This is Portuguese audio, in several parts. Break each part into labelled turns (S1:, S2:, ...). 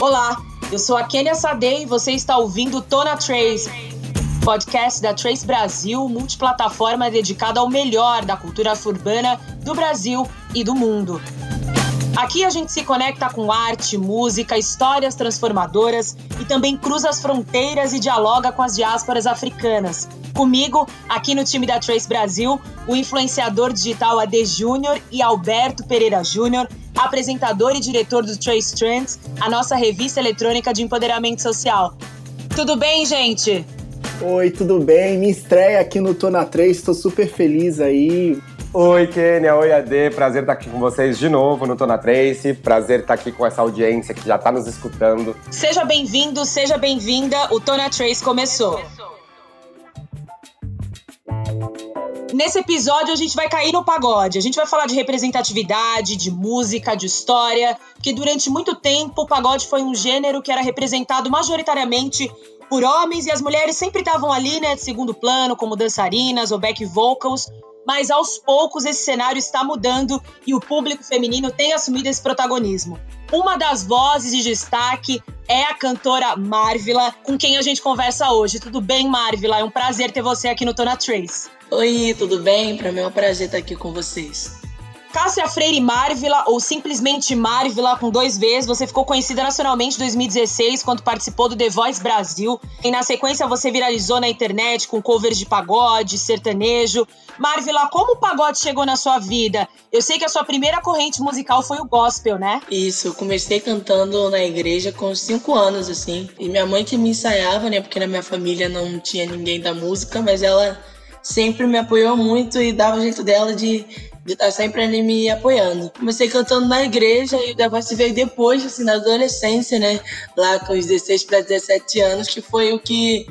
S1: Olá, eu sou a Kenia Sade e você está ouvindo Tona Trace, podcast da Trace Brasil, multiplataforma dedicada ao melhor da cultura urbana do Brasil e do mundo. Aqui a gente se conecta com arte, música, histórias transformadoras e também cruza as fronteiras e dialoga com as diásporas africanas. Comigo, aqui no time da Trace Brasil, o influenciador digital AD Júnior e Alberto Pereira Júnior, apresentador e diretor do Trace Trends, a nossa revista eletrônica de empoderamento social. Tudo bem, gente?
S2: Oi, tudo bem? Me estreia aqui no Tona 3, estou super feliz aí.
S3: Oi, Kênia. Oi, AD. Prazer estar aqui com vocês de novo no Tona Trace. Prazer estar aqui com essa audiência que já está nos escutando.
S1: Seja bem-vindo, seja bem-vinda. O Tona Trace começou. Nesse episódio a gente vai cair no pagode. A gente vai falar de representatividade, de música, de história, porque durante muito tempo o pagode foi um gênero que era representado majoritariamente por homens e as mulheres sempre estavam ali, né, de segundo plano, como dançarinas ou back vocals mas aos poucos esse cenário está mudando e o público feminino tem assumido esse protagonismo. Uma das vozes de destaque é a cantora Marvila, com quem a gente conversa hoje. Tudo bem, Marvila? É um prazer ter você aqui no Tona Trace.
S4: Oi, tudo bem? Para mim é um prazer estar aqui com vocês.
S1: Cássia Freire Marvila, ou simplesmente Marvila com dois Vs, você ficou conhecida nacionalmente em 2016 quando participou do The Voice Brasil. E na sequência você viralizou na internet com covers de pagode, sertanejo. Marvila, como o pagode chegou na sua vida? Eu sei que a sua primeira corrente musical foi o gospel, né?
S4: Isso, eu comecei cantando na igreja com cinco anos, assim. E minha mãe que me ensaiava, né? Porque na minha família não tinha ninguém da música, mas ela sempre me apoiou muito e dava o jeito dela de de estar sempre ali me apoiando. Comecei cantando na igreja e o negócio veio depois, assim, na adolescência, né? Lá com os 16 para 17 anos, que foi o que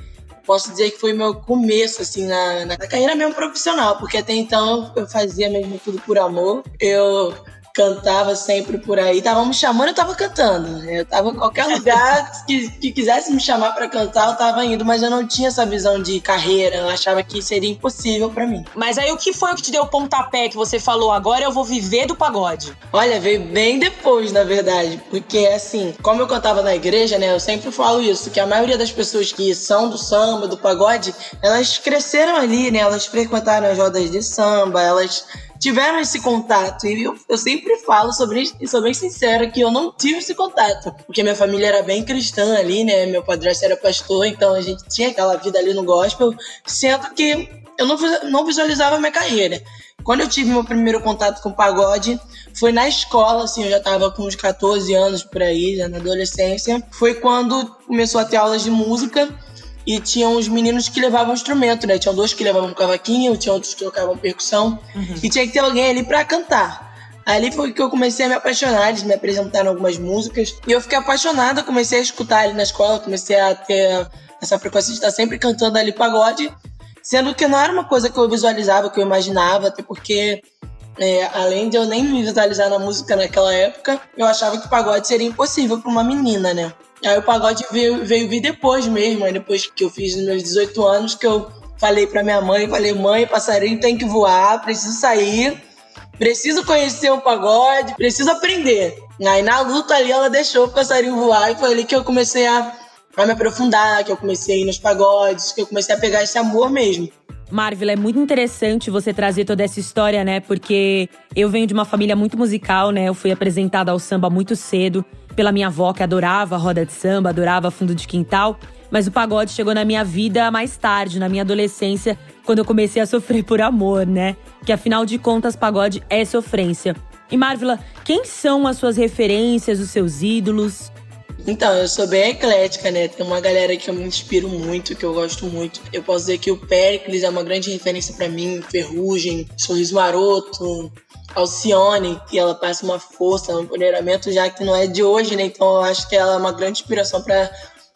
S4: posso dizer que foi meu começo, assim, na, na carreira mesmo profissional, porque até então eu fazia mesmo tudo por amor. Eu cantava sempre por aí. Estavam me chamando, eu tava cantando. Eu tava em qualquer lugar que, que quisesse me chamar para cantar, eu tava indo, mas eu não tinha essa visão de carreira. Eu achava que seria impossível para mim.
S1: Mas aí o que foi o que te deu o pontapé que você falou agora eu vou viver do pagode?
S4: Olha, veio bem depois, na verdade, porque assim, como eu cantava na igreja, né, eu sempre falo isso, que a maioria das pessoas que são do samba, do pagode, elas cresceram ali, né? Elas frequentaram as rodas de samba, elas tiveram esse contato. E eu, eu sempre falo sobre isso, sou bem sincera, que eu não tive esse contato. Porque minha família era bem cristã ali, né? Meu padrasto era pastor, então a gente tinha aquela vida ali no gospel, sendo que eu não, não visualizava a minha carreira. Quando eu tive meu primeiro contato com pagode, foi na escola, assim, eu já tava com uns 14 anos por aí, já na adolescência. Foi quando começou a ter aulas de música e tinha uns meninos que levavam instrumento, né? Tinham dois que levavam cavaquinho, tinha outros que tocavam percussão. Uhum. E tinha que ter alguém ali para cantar. Ali foi que eu comecei a me apaixonar, eles me apresentaram algumas músicas. E eu fiquei apaixonada, comecei a escutar ali na escola, comecei a ter essa frequência de estar sempre cantando ali pagode. Sendo que não era uma coisa que eu visualizava, que eu imaginava, até porque é, além de eu nem me visualizar na música naquela época, eu achava que o pagode seria impossível para uma menina, né? Aí o pagode veio, veio vir depois mesmo, aí depois que eu fiz meus 18 anos, que eu falei pra minha mãe, falei, mãe, passarinho tem que voar, preciso sair, preciso conhecer o pagode, preciso aprender. Aí na luta ali ela deixou o passarinho voar e foi ali que eu comecei a, a me aprofundar, que eu comecei a ir nos pagodes, que eu comecei a pegar esse amor mesmo.
S1: Marvel, é muito interessante você trazer toda essa história, né? Porque eu venho de uma família muito musical, né? Eu fui apresentada ao samba muito cedo pela minha avó, que adorava roda de samba, adorava fundo de quintal. Mas o pagode chegou na minha vida mais tarde, na minha adolescência, quando eu comecei a sofrer por amor, né? Que afinal de contas, pagode é sofrência. E Marvila, quem são as suas referências, os seus ídolos?
S4: Então, eu sou bem eclética, né? Tem uma galera que eu me inspiro muito, que eu gosto muito. Eu posso dizer que o Pericles é uma grande referência para mim, Ferrugem, Sorriso Maroto, Alcione, que ela passa uma força, um empoderamento já que não é de hoje, né? Então eu acho que ela é uma grande inspiração para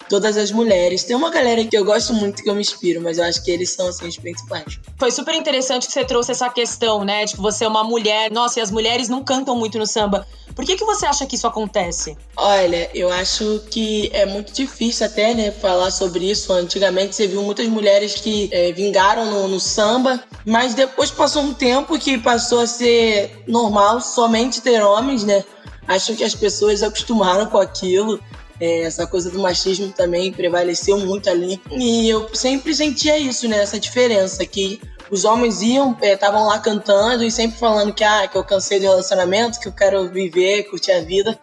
S4: todas as mulheres. Tem uma galera que eu gosto muito que eu me inspiro, mas eu acho que eles são assim os principais.
S1: Foi super interessante que você trouxe essa questão, né, de que você é uma mulher. Nossa, e as mulheres não cantam muito no samba. Por que, que você acha que isso acontece?
S4: Olha, eu acho que é muito difícil até, né, falar sobre isso. Antigamente você viu muitas mulheres que é, vingaram no, no samba, mas depois passou um tempo que passou a ser normal somente ter homens, né? Acho que as pessoas acostumaram com aquilo É, essa coisa do machismo também prevaleceu muito ali. E eu sempre sentia isso, né? Essa diferença que os homens iam, estavam é, lá cantando e sempre falando que, ah, que eu cansei de relacionamento, que eu quero viver, curtir a vida.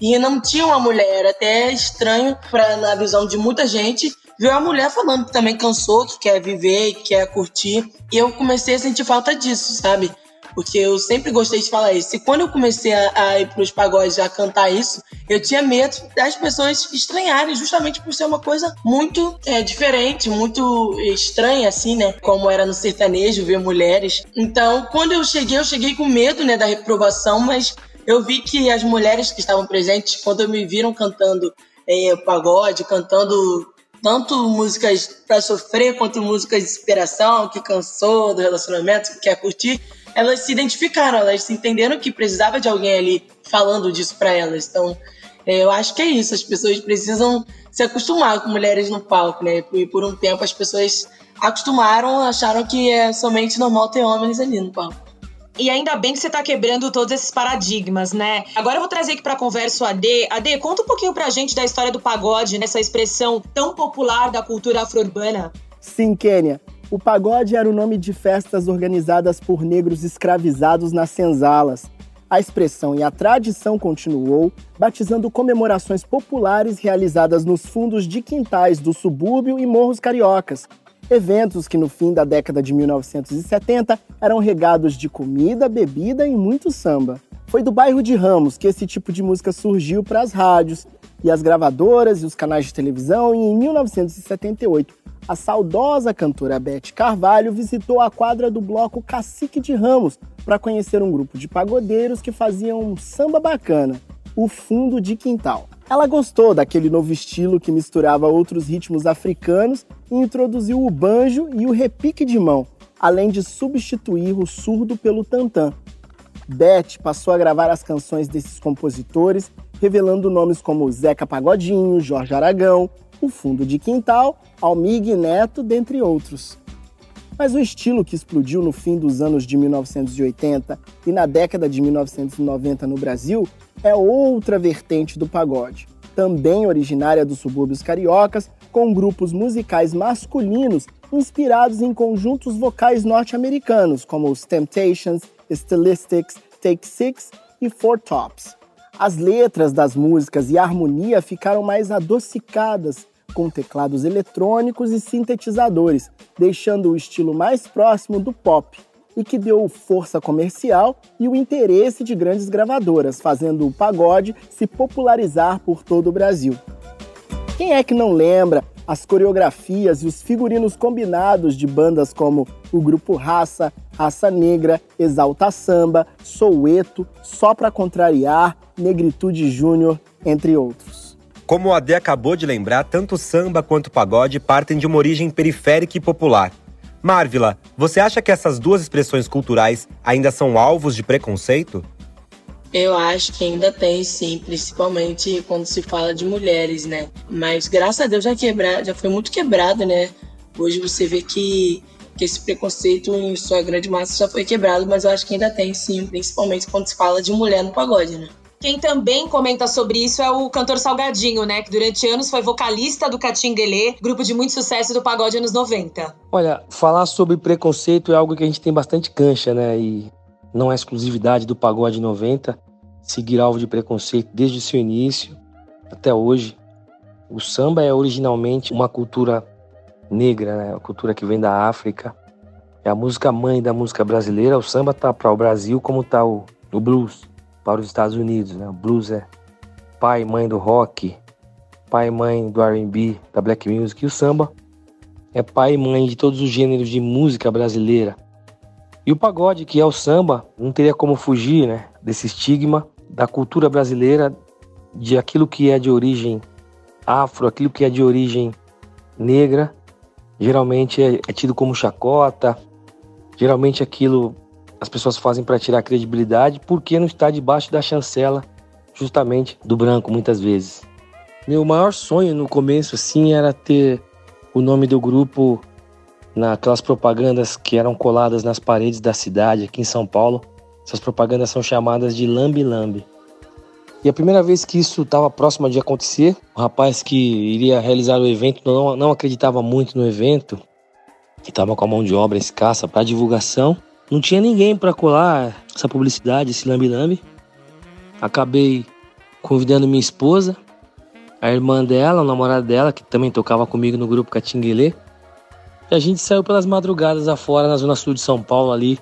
S4: E não tinha uma mulher, até estranho pra, na visão de muita gente ver a mulher falando que também cansou, que quer viver, que quer curtir. E eu comecei a sentir falta disso, sabe? Porque eu sempre gostei de falar isso. E quando eu comecei a, a ir pros pagodes a cantar isso, eu tinha medo das pessoas estranharem, justamente por ser uma coisa muito é, diferente, muito estranha, assim, né? Como era no sertanejo, ver mulheres. Então, quando eu cheguei, eu cheguei com medo, né, da reprovação, mas eu vi que as mulheres que estavam presentes, quando me viram cantando é, pagode, cantando tanto músicas para sofrer quanto músicas de inspiração, que cansou do relacionamento, que quer curtir, elas se identificaram, elas se entenderam que precisava de alguém ali falando disso para elas. Então, é, eu acho que é isso. As pessoas precisam se acostumar com mulheres no palco, né? E por um tempo as pessoas acostumaram, acharam que é somente normal ter homens ali no palco.
S1: E ainda bem que você tá quebrando todos esses paradigmas, né? Agora eu vou trazer aqui pra conversa o AD. AD, conta um pouquinho pra gente da história do pagode, nessa expressão tão popular da cultura afro-urbana.
S2: Sim, Kênia. O pagode era o nome de festas organizadas por negros escravizados nas senzalas. A expressão e a tradição continuou, batizando comemorações populares realizadas nos fundos de quintais do subúrbio e morros cariocas. Eventos que no fim da década de 1970 eram regados de comida, bebida e muito samba. Foi do bairro de Ramos que esse tipo de música surgiu para as rádios e as gravadoras e os canais de televisão e em 1978 a saudosa cantora Beth Carvalho visitou a quadra do bloco Cacique de Ramos para conhecer um grupo de pagodeiros que faziam um samba bacana, o Fundo de Quintal. Ela gostou daquele novo estilo que misturava outros ritmos africanos e introduziu o banjo e o repique de mão, além de substituir o surdo pelo tantã. Beth passou a gravar as canções desses compositores, revelando nomes como Zeca Pagodinho, Jorge Aragão, o fundo de quintal, Almig Neto, dentre outros. Mas o estilo que explodiu no fim dos anos de 1980 e na década de 1990 no Brasil é outra vertente do pagode, também originária dos subúrbios cariocas, com grupos musicais masculinos inspirados em conjuntos vocais norte-americanos, como os Temptations, Stylistics, Take Six e Four Tops. As letras das músicas e a harmonia ficaram mais adocicadas, com teclados eletrônicos e sintetizadores, deixando o estilo mais próximo do pop, e que deu força comercial e o interesse de grandes gravadoras, fazendo o pagode se popularizar por todo o Brasil. Quem é que não lembra as coreografias e os figurinos combinados de bandas como o grupo Raça, Raça Negra, Exalta Samba, Soueto, Só Pra Contrariar, Negritude Júnior, entre outros.
S3: Como o Ade acabou de lembrar, tanto samba quanto pagode partem de uma origem periférica e popular. Marvila, você acha que essas duas expressões culturais ainda são alvos de preconceito?
S4: Eu acho que ainda tem, sim, principalmente quando se fala de mulheres, né? Mas graças a Deus já quebra, já foi muito quebrado, né? Hoje você vê que que esse preconceito, em sua grande massa, já foi quebrado, mas eu acho que ainda tem sim, principalmente quando se fala de mulher no pagode, né?
S1: Quem também comenta sobre isso é o cantor Salgadinho, né? Que durante anos foi vocalista do Catinguelê, grupo de muito sucesso do pagode anos 90.
S5: Olha, falar sobre preconceito é algo que a gente tem bastante cancha, né? E não é exclusividade do pagode 90. Seguir alvo de preconceito desde o seu início até hoje. O samba é originalmente uma cultura negra, né? A cultura que vem da África. É a música mãe da música brasileira. O samba tá para o Brasil como tá o, o blues para os Estados Unidos, né? O blues é pai e mãe do rock, pai e mãe do R&B, da black music. E o samba é pai e mãe de todos os gêneros de música brasileira. E o pagode, que é o samba, não teria como fugir, né? Desse estigma da cultura brasileira, de aquilo que é de origem afro, aquilo que é de origem negra geralmente é, é tido como chacota, geralmente aquilo as pessoas fazem para tirar credibilidade porque não está debaixo da chancela justamente do branco muitas vezes. Meu maior sonho no começo assim era ter o nome do grupo naquelas propagandas que eram coladas nas paredes da cidade aqui em São Paulo. Essas propagandas são chamadas de lambi. E a primeira vez que isso estava próximo de acontecer, o rapaz que iria realizar o evento não, não acreditava muito no evento, que estava com a mão de obra escassa para divulgação. Não tinha ninguém para colar essa publicidade, esse lambi-lambi. Acabei convidando minha esposa, a irmã dela, o namorado dela, que também tocava comigo no grupo Catinguelê. E a gente saiu pelas madrugadas afora na zona sul de São Paulo, ali,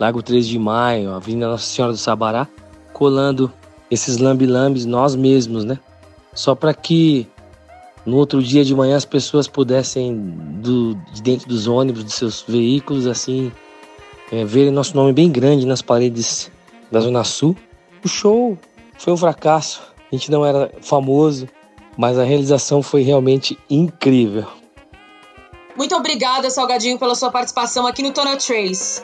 S5: Lago 13 de Maio, Avenida Nossa Senhora do Sabará, colando esses lambi-lambis nós mesmos, né? Só para que no outro dia de manhã as pessoas pudessem, do, de dentro dos ônibus, dos seus veículos, assim, é, verem nosso nome bem grande nas paredes da Zona Sul. O show foi um fracasso. A gente não era famoso, mas a realização foi realmente incrível.
S1: Muito obrigada, Salgadinho, pela sua participação aqui no Tona Trace.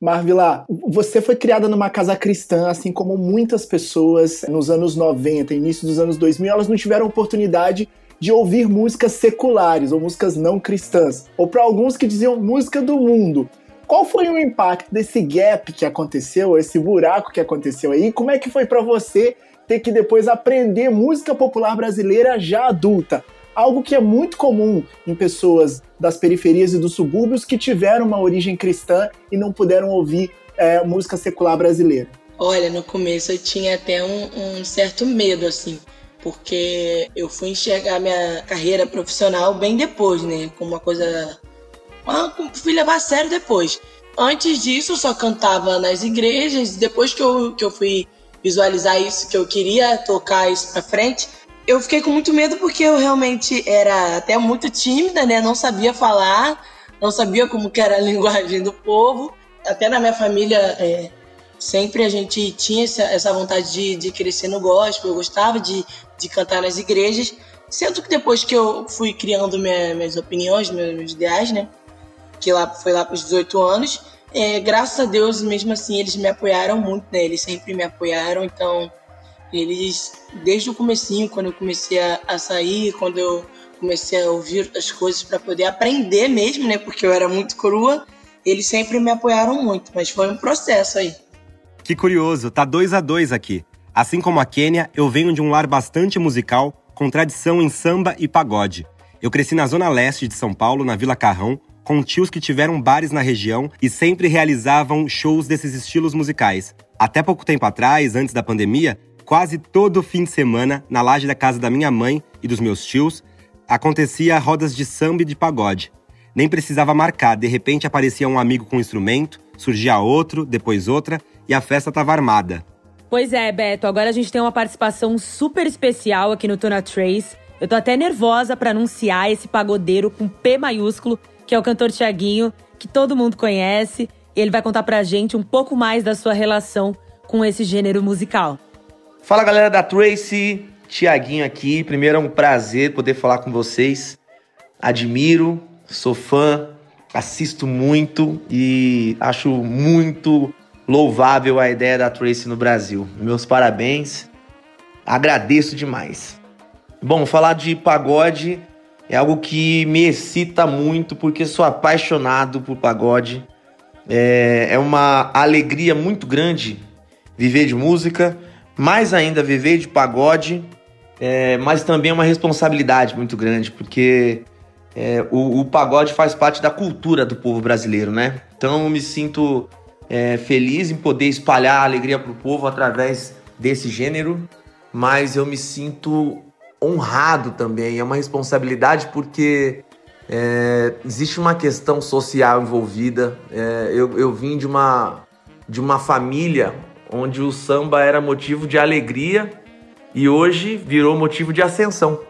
S2: Marvila, você foi criada numa casa cristã, assim como muitas pessoas nos anos 90, início dos anos 2000, elas não tiveram oportunidade de ouvir músicas seculares ou músicas não cristãs, ou para alguns que diziam música do mundo. Qual foi o impacto desse gap que aconteceu, esse buraco que aconteceu aí? Como é que foi para você ter que depois aprender música popular brasileira já adulta? Algo que é muito comum em pessoas das periferias e dos subúrbios que tiveram uma origem cristã e não puderam ouvir é, música secular brasileira.
S4: Olha, no começo eu tinha até um, um certo medo, assim, porque eu fui enxergar minha carreira profissional bem depois, né? Como uma coisa. Ah, fui levar a sério depois. Antes disso, eu só cantava nas igrejas. Depois que eu, que eu fui visualizar isso, que eu queria tocar isso pra frente, eu fiquei com muito medo porque eu realmente era até muito tímida, né? Não sabia falar, não sabia como que era a linguagem do povo. Até na minha família, é, sempre a gente tinha essa, essa vontade de, de crescer no gospel, eu gostava de, de cantar nas igrejas. Sendo que depois que eu fui criando minha, minhas opiniões, meus, meus, ideais, né? Que lá foi lá para os 18 anos, é, graças a Deus, mesmo assim, eles me apoiaram muito, né? Eles sempre me apoiaram, então eles, desde o comecinho, quando eu comecei a, a sair, quando eu comecei a ouvir as coisas para poder aprender mesmo, né? Porque eu era muito crua, eles sempre me apoiaram muito, mas foi um processo aí.
S3: Que curioso, tá dois a dois aqui. Assim como a Quênia, eu venho de um lar bastante musical, com tradição em samba e pagode. Eu cresci na zona leste de São Paulo, na Vila Carrão, com tios que tiveram bares na região e sempre realizavam shows desses estilos musicais. Até pouco tempo atrás, antes da pandemia, Quase todo fim de semana, na laje da casa da minha mãe e dos meus tios, acontecia rodas de samba e de pagode. Nem precisava marcar, de repente aparecia um amigo com um instrumento, surgia outro, depois outra, e a festa estava armada.
S1: Pois é, Beto, agora a gente tem uma participação super especial aqui no Tona Trace. Eu tô até nervosa para anunciar esse pagodeiro com P maiúsculo, que é o cantor Tiaguinho, que todo mundo conhece, ele vai contar pra gente um pouco mais da sua relação com esse gênero musical.
S6: Fala galera da Tracy, Tiaguinho aqui. Primeiro é um prazer poder falar com vocês. Admiro, sou fã, assisto muito e acho muito louvável a ideia da Tracy no Brasil. Meus parabéns, agradeço demais. Bom, falar de pagode é algo que me excita muito porque sou apaixonado por pagode. É, é uma alegria muito grande viver de música mais ainda viver de pagode, é, mas também é uma responsabilidade muito grande, porque é, o, o, pagode faz parte da cultura do povo brasileiro, né? Então eu me sinto é, feliz em poder espalhar a alegria para o povo através desse gênero, mas eu me sinto honrado também, é uma responsabilidade porque é, existe uma questão social envolvida. É, eu, eu vim de uma, de uma família onde o samba era motivo de alegria e hoje virou motivo de ascensão,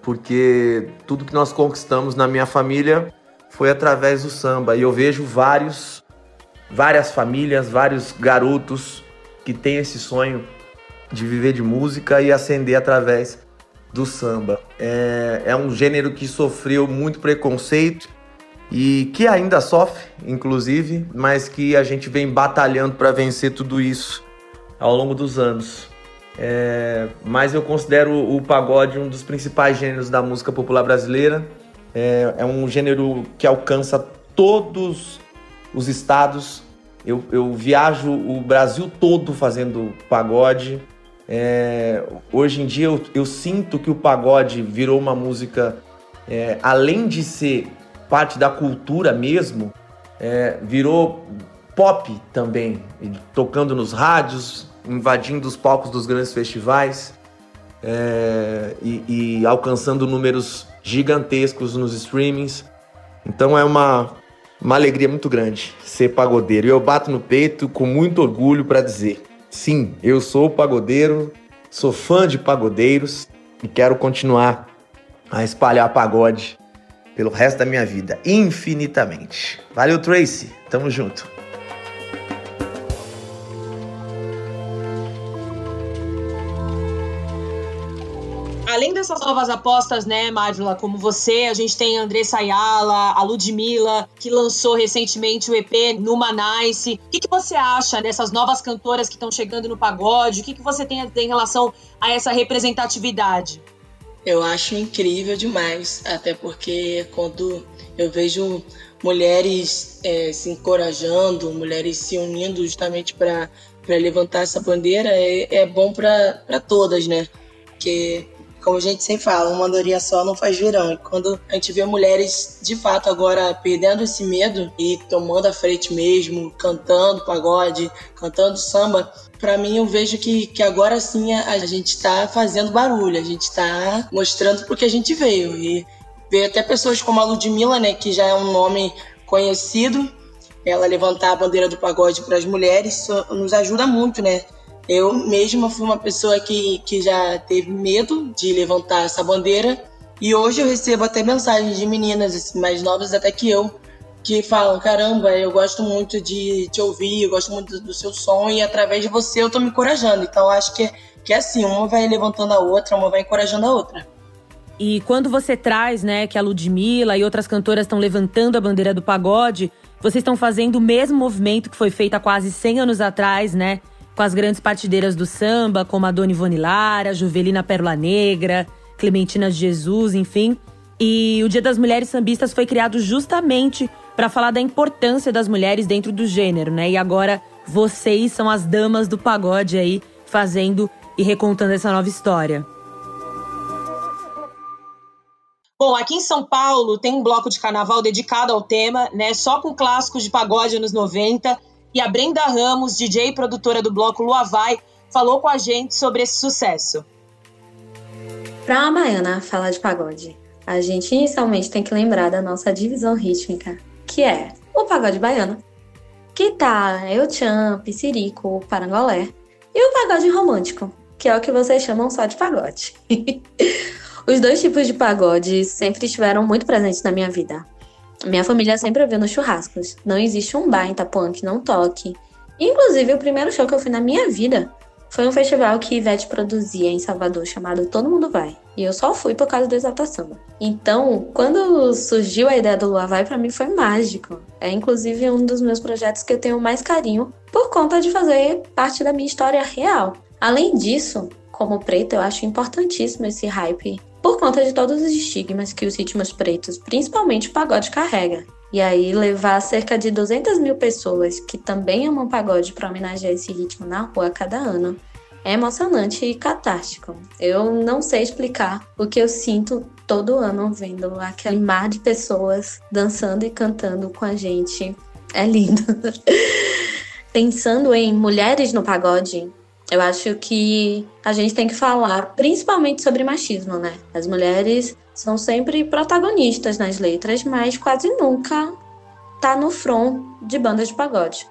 S6: porque tudo que nós conquistamos na minha família foi através do samba e eu vejo vários várias famílias, vários garotos que têm esse sonho de viver de música e ascender através do samba. É, é um gênero que sofreu muito preconceito e que ainda sofre, inclusive, mas que a gente vem batalhando para vencer tudo isso ao longo dos anos. É, mas eu considero o pagode um dos principais gêneros da música popular brasileira. É, é um gênero que alcança todos os estados Eu, eu viajo o Brasil todo fazendo pagode. É, hoje em dia eu, eu, sinto que o pagode virou uma música, é, além de ser parte da cultura mesmo, é, virou pop também, tocando nos rádios, invadindo os palcos dos grandes festivais é, e, e alcançando números gigantescos nos streamings. Então é uma, uma alegria muito grande ser pagodeiro. E eu bato no peito com muito orgulho para dizer: sim, eu sou pagodeiro, sou fã de pagodeiros e quero continuar a espalhar pagode pelo resto da minha vida, infinitamente. Valeu, Tracy. Tamo junto.
S1: além dessas novas apostas, né, Marvila, como você, a gente tem a Andressa Ayala, a Ludmilla, que lançou recentemente o EP Numa Nice. O que, que você acha dessas novas cantoras que estão chegando no pagode? O que, que você tem em relação a essa representatividade?
S4: Eu acho incrível demais, até porque quando eu vejo mulheres é, se encorajando, mulheres se unindo justamente para levantar essa bandeira, é, é bom para todas, né? Porque como a gente sempre fala, uma andorinha só não faz verão. E quando a gente vê mulheres, de fato, agora perdendo esse medo e tomando a frente mesmo, cantando pagode, cantando samba, para mim eu vejo que, que agora sim a, a gente está fazendo barulho, a gente está mostrando porque a gente veio. E ver até pessoas como a Ludmilla, né, que já é um nome conhecido, ela levantar a bandeira do pagode para as mulheres nos ajuda muito, né? Eu mesma fui uma pessoa que, que já teve medo de levantar essa bandeira e hoje eu recebo até mensagens de meninas assim, mais novas até que eu que falam: caramba, eu gosto muito de te ouvir, eu gosto muito do seu som e através de você eu tô me encorajando. Então acho que, que é assim: uma vai levantando a outra, uma vai encorajando a outra.
S1: E quando você traz, né, que a Ludmilla e outras cantoras estão levantando a bandeira do pagode, vocês estão fazendo o mesmo movimento que foi feito há quase 100 anos atrás, né? Com as grandes partideiras do samba, como a Dona Ivone Lara, Juvelina Pérola Negra, Clementina Jesus, enfim. E o Dia das Mulheres Sambistas foi criado justamente para falar da importância das mulheres dentro do gênero, né? E agora vocês são as damas do pagode aí, fazendo e recontando essa nova história. Bom, aqui em São Paulo tem um bloco de carnaval dedicado ao tema, né? Só com clássicos de pagode anos 90 e a Brenda Ramos, DJ e produtora do bloco Lua Vai, falou com a gente sobre esse sucesso.
S7: Para uma baiana falar de pagode, a gente inicialmente tem que lembrar da nossa divisão rítmica, que é o pagode baiano, que tá Eu Chan, Piscirico, Parangolé, e o pagode romântico, que é o que vocês chamam só de pagode. Os dois tipos de pagode sempre estiveram muito presentes na minha vida. Minha família sempre ouviu nos churrascos. Não existe um bar em Itapuã que não toque. Inclusive, o primeiro show que eu fui na minha vida foi um festival que Ivete produzia em Salvador chamado Todo Mundo Vai. E eu só fui por causa do Exalta Samba. Então, quando surgiu a ideia do Lua Vai, para mim foi mágico. É inclusive um dos meus projetos que eu tenho mais carinho por conta de fazer parte da minha história real. Além disso, como preta, eu acho importantíssimo esse hype por conta de todos os estigmas que os ritmos pretos, principalmente o pagode, carrega. E aí, levar cerca de 200 mil pessoas que também amam pagode para homenagear esse ritmo na rua a cada ano é emocionante e catártico. Eu não sei explicar o que eu sinto todo ano vendo aquele mar de pessoas dançando e cantando com a gente. É lindo. Pensando em mulheres no pagode, eu acho que a gente tem que falar principalmente sobre machismo, né? As mulheres são sempre protagonistas nas letras, mas quase nunca tá no front de bandas de pagode.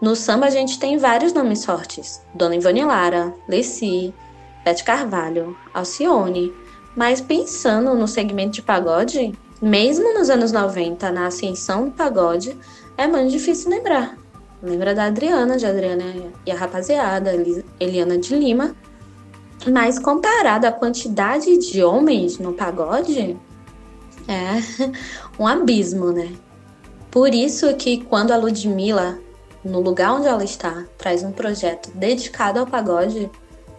S7: No samba a gente tem vários nomes fortes: Dona Ivone Lara, Leci, Beth Carvalho, Alcione. Mas pensando no segmento de pagode, mesmo nos anos 90, na ascensão do pagode, é muito difícil lembrar. Lembra da Adriana, de Adriana e a rapaziada, Eliana de Lima. Mas comparado à quantidade de homens no pagode, é um abismo, né? Por isso que quando a Ludmilla, no lugar onde ela está, traz um projeto dedicado ao pagode,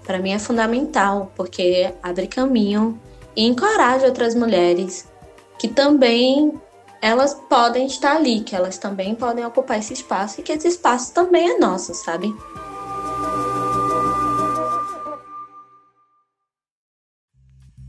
S7: para mim é fundamental, porque abre caminho e encoraja outras mulheres que também elas podem estar ali, que elas também podem ocupar esse espaço e que esse espaço também é nosso, sabe?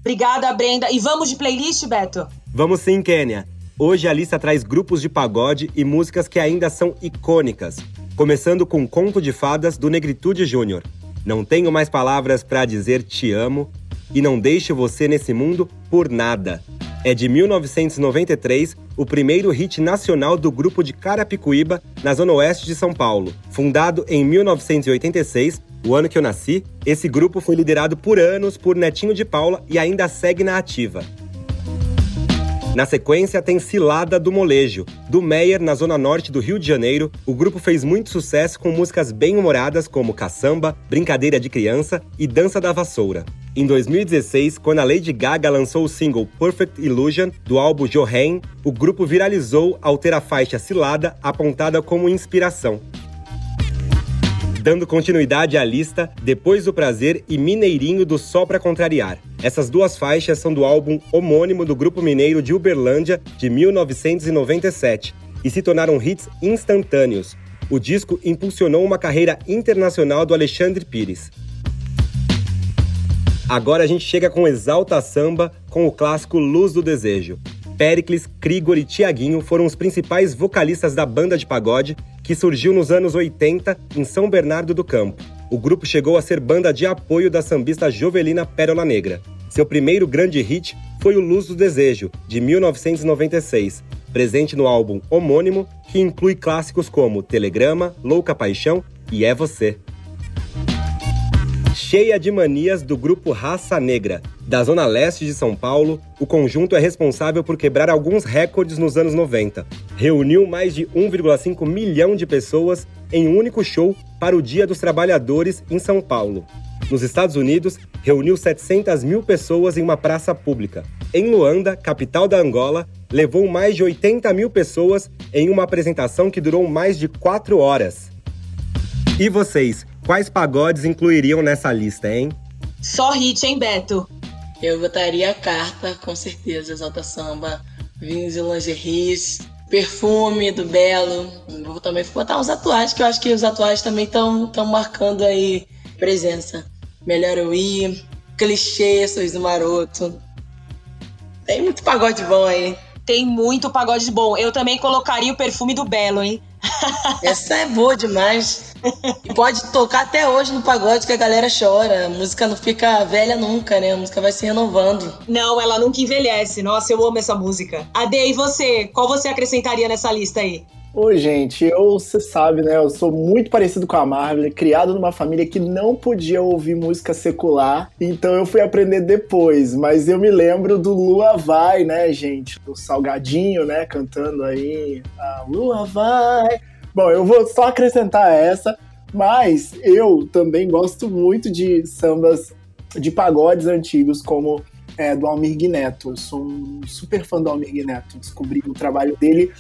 S1: Obrigada, Brenda. E vamos de playlist, Beto?
S3: Vamos sim, Kênia. Hoje a lista traz grupos de pagode e músicas que ainda são icônicas. Começando com Conto de Fadas do Negritude Júnior. Não tenho mais palavras para dizer te amo e não deixo você nesse mundo por nada. É de 1993, o primeiro hit nacional do grupo de Carapicuíba, na zona oeste de São Paulo. Fundado em 1986, o ano que eu nasci, esse grupo foi liderado por anos por Netinho de Paula e ainda segue na ativa. Na sequência, tem Cilada do Molejo. Do Meyer, na zona norte do Rio de Janeiro, o grupo fez muito sucesso com músicas bem-humoradas como Caçamba, Brincadeira de Criança e Dança da Vassoura. Em 2016, quando a Lady Gaga lançou o single Perfect Illusion do álbum Johann, o grupo viralizou ao ter a faixa Cilada apontada como inspiração. Dando continuidade à lista, Depois do Prazer e Mineirinho do Só Pra Contrariar. Essas duas faixas são do álbum homônimo do grupo mineiro de Uberlândia de 1997 e se tornaram hits instantâneos. O disco impulsionou uma carreira internacional do Alexandre Pires. Agora a gente chega com Exalta Samba com o clássico Luz do Desejo. Pericles, Krigor e Tiaguinho foram os principais vocalistas da banda de pagode que surgiu nos anos 80 em São Bernardo do Campo. O grupo chegou a ser banda de apoio da sambista Jovelina Pérola Negra. Seu primeiro grande hit foi o Luz do Desejo, de 1996, presente no álbum homônimo, que inclui clássicos como Telegrama, Louca Paixão e É Você cheia de manias do grupo Raça Negra. Da zona leste de São Paulo, o conjunto é responsável por quebrar alguns recordes nos anos 90. Reuniu mais de 1,5 milhão de pessoas em um único show para o Dia dos Trabalhadores em São Paulo. Nos Estados Unidos, reuniu 700 mil pessoas em uma praça pública. Em Luanda, capital da Angola, levou mais de 80 mil pessoas em uma apresentação que durou mais de quatro horas. E vocês, Quais pagodes incluiriam nessa lista, hein?
S1: Só hit, hein, Beto?
S4: Eu botaria a carta, com certeza. Exalta Samba, vinhos e lingeries, perfume do Belo. Vou também botar os atuais, que eu acho que os atuais também estão marcando aí presença. Melhor eu ir, clichê, sorriso maroto. Tem muito pagode bom aí.
S1: Tem muito pagode bom. Eu também colocaria o perfume do Belo, hein?
S4: Essa é boa demais. E pode tocar até hoje no pagode que a galera chora. A música não fica velha nunca, né? A música vai se renovando.
S1: Não, ela nunca envelhece. Nossa, eu amo essa música. Ade, e você? Qual você acrescentaria nessa lista aí?
S2: Oi, gente, eu, você sabe, né? Eu sou muito parecido com a Marvel, criado numa família que não podia ouvir música secular, então eu fui aprender depois. Mas eu me lembro do Lua Vai, né, gente? Do Salgadinho, né? Cantando aí. A Lua Vai. Bom, eu vou só acrescentar essa, mas eu também gosto muito de sambas de pagodes antigos, como é, do Almir Neto. Eu sou um super fã do Almir Neto. Descobri o trabalho dele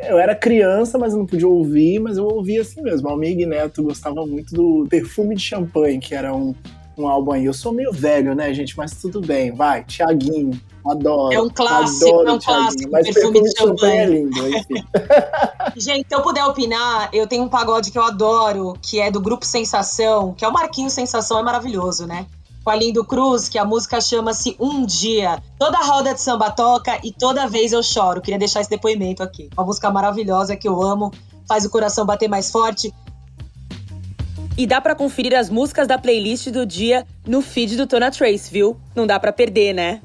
S2: eu era criança, mas não podia ouvir, mas eu ouvia assim mesmo. Almir Neto gostava muito do Perfume de Champanhe, que era um, um álbum aí. Eu sou meio velho, né, gente? Mas tudo bem. Vai, Tiaguinho, adoro.
S1: É um clássico,
S2: adoro
S1: é um clássico.
S2: Mas Perfume, de Champanhe é lindo, enfim.
S1: gente, se eu puder opinar, eu tenho um pagode que eu adoro, que é do Grupo Sensação, que é o Marquinhos Sensação, é maravilhoso, né? com a Lindo Cruz, que a música chama-se Um Dia. Toda roda de samba toca e toda vez eu choro. Queria deixar esse depoimento aqui. Uma música maravilhosa que eu amo, faz o coração bater mais forte. E dá para conferir as músicas da playlist do dia no feed do Tona Trace, viu? Não dá para perder, né?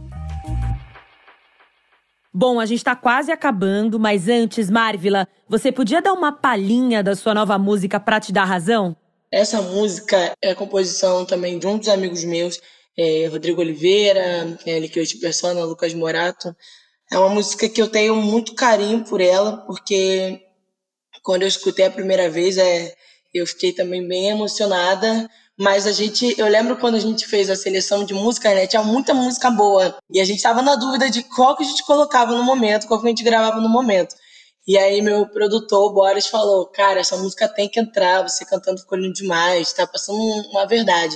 S1: Bom, a gente tá quase acabando, mas antes, Marvila, você podia dar uma palhinha da sua nova música pra te dar razão?
S4: Essa música é a composição também de um dos amigos meus, é, Rodrigo Oliveira, é, Liquid Persona, Lucas Morato. É uma música que eu tenho muito carinho por ela, porque quando eu escutei a primeira vez, é, eu fiquei também bem emocionada. Mas a gente, eu lembro quando a gente fez a seleção de música, né? Tinha muita música boa. E a gente tava na dúvida de qual que a gente colocava no momento, qual que a gente gravava no momento. E aí meu produtor, Boris, falou, cara, essa música tem que entrar, você cantando ficou lindo demais, tá passando uma verdade.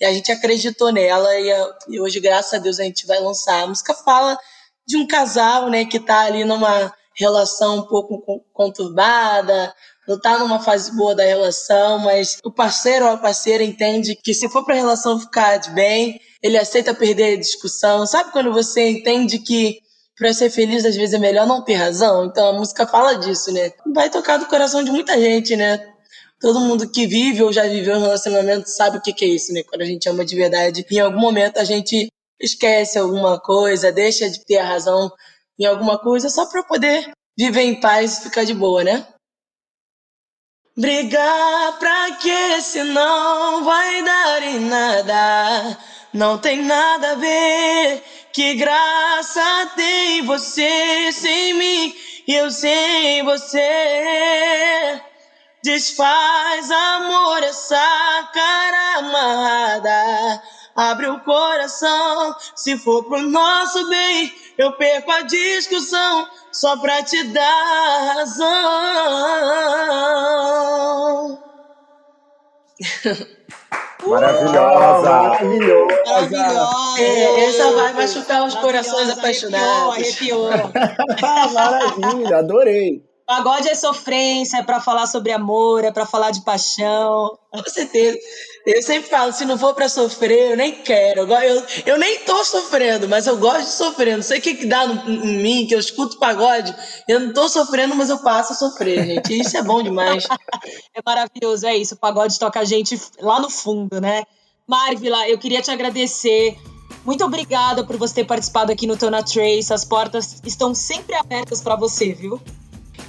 S4: E a gente acreditou nela e, e, hoje, graças a Deus, a gente vai lançar. A música fala de um casal, né, que tá ali numa relação um pouco conturbada, não tá numa fase boa da relação, mas o parceiro ou a parceira entende que se for pra relação ficar de bem, ele aceita perder a discussão. Sabe quando você entende que para ser feliz às vezes é melhor não ter razão? Então a música fala disso, né? Vai tocar do coração de muita gente, né? Todo mundo que vive ou já viveu um relacionamento sabe o que, que é isso, né? Quando a gente ama de verdade, em algum momento a gente esquece alguma coisa, deixa de ter a razão em alguma coisa só para poder viver em paz e ficar de boa, né? Brigar pra quê se não vai dar em nada? Não tem nada a ver. Que graça tem você sem mim e eu sem você? Desfaz amor essa cara amarrada. Abre o coração, se for pro nosso bem, eu perco a discussão só pra te dar razão.
S2: Maravilhosa! Maravilhosa!
S4: Maravilhosa! É, essa vai machucar os corações apaixonados.
S1: Arrepiou, arrepiou.
S2: Maravilha, adorei.
S1: Pagode é sofrência, é pra falar sobre amor, é pra falar de paixão.
S4: Com certeza. Eu sempre falo, se não for pra sofrer, eu nem quero. Eu, eu, eu nem tô sofrendo, mas eu gosto de sofrer. Não sei o que, que dá no, em mim, que eu escuto pagode. Eu não tô sofrendo, mas eu passo a sofrer, gente. Isso é bom demais.
S1: é maravilhoso, é isso. O pagode toca a gente lá no fundo, né? Marvila, eu queria te agradecer. Muito obrigada por você ter participado aqui no Tona Trace. As portas estão sempre abertas para você, viu?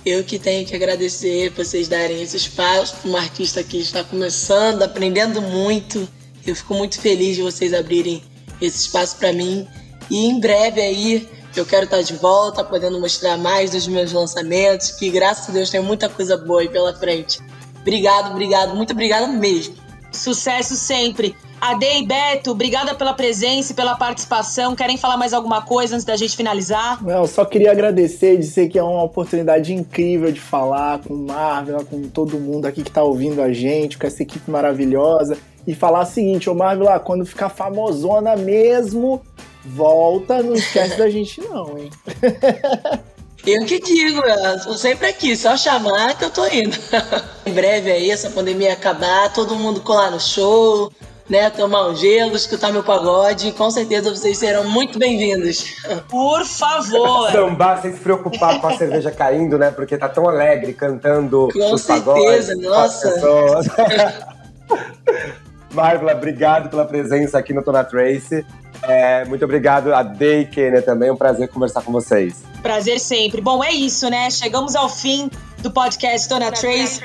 S4: Eu que tenho que agradecer vocês darem esse espaço para uma artista que está começando, aprendendo muito. Eu fico muito feliz de vocês abrirem esse espaço para mim. E em breve aí eu quero estar de volta, podendo mostrar mais dos meus lançamentos, que graças a Deus tem muita coisa boa aí pela frente. Obrigado, obrigado, muito obrigada mesmo.
S1: Sucesso sempre. Ade e Beto, obrigada pela presença e pela participação. Querem falar mais alguma coisa antes da gente finalizar?
S2: Não, só queria agradecer e dizer que é uma oportunidade incrível de falar com o Marvel, com todo mundo aqui que está ouvindo a gente, com essa equipe maravilhosa. E falar o seguinte, ô Marvel, quando ficar famosona mesmo, volta, não esquece da gente não, hein?
S4: Eu que digo, eu tô sempre aqui, só chamar que eu tô indo. em breve aí, essa pandemia acabar, todo mundo colar no show, né, tomar um gelo, escutar meu pagode. Com certeza vocês serão muito bem-vindos.
S1: Por favor.
S3: Sambar sem se preocupar com a cerveja caindo, né? Porque tá tão alegre cantando
S4: com
S3: os
S4: certeza,
S3: pagodes.
S4: nossa.
S3: Marvela, obrigado pela presença aqui no Tona Trace. É, muito obrigado a Day Kenner também, é um prazer conversar com vocês.
S1: Prazer sempre. Bom, é isso, né? Chegamos ao fim do podcast Tona Trace.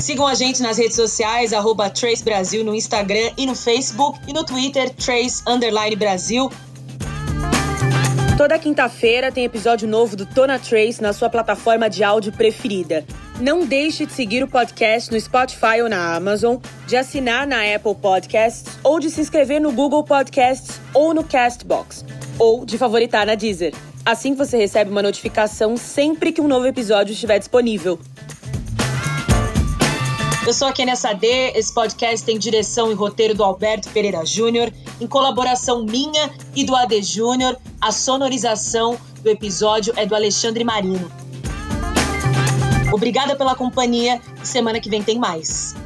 S1: Sigam a gente nas redes sociais, arroba Trace Brasil no Instagram e no Facebook e no Twitter, Trace Underline Brasil. Toda quinta-feira tem episódio novo do Tona Trace na sua plataforma de áudio preferida. Não deixe de seguir o podcast no Spotify ou na Amazon, de assinar na Apple Podcasts ou de se inscrever no Google Podcasts ou no Castbox, ou de favoritar na Deezer. Assim você recebe uma notificação sempre que um novo episódio estiver disponível. Eu sou a Kenia Sade, esse podcast tem direção e roteiro do Alberto Pereira Júnior, em colaboração minha e do AD Júnior. A sonorização do episódio é do Alexandre Marino. Obrigada pela companhia semana que vem tem mais.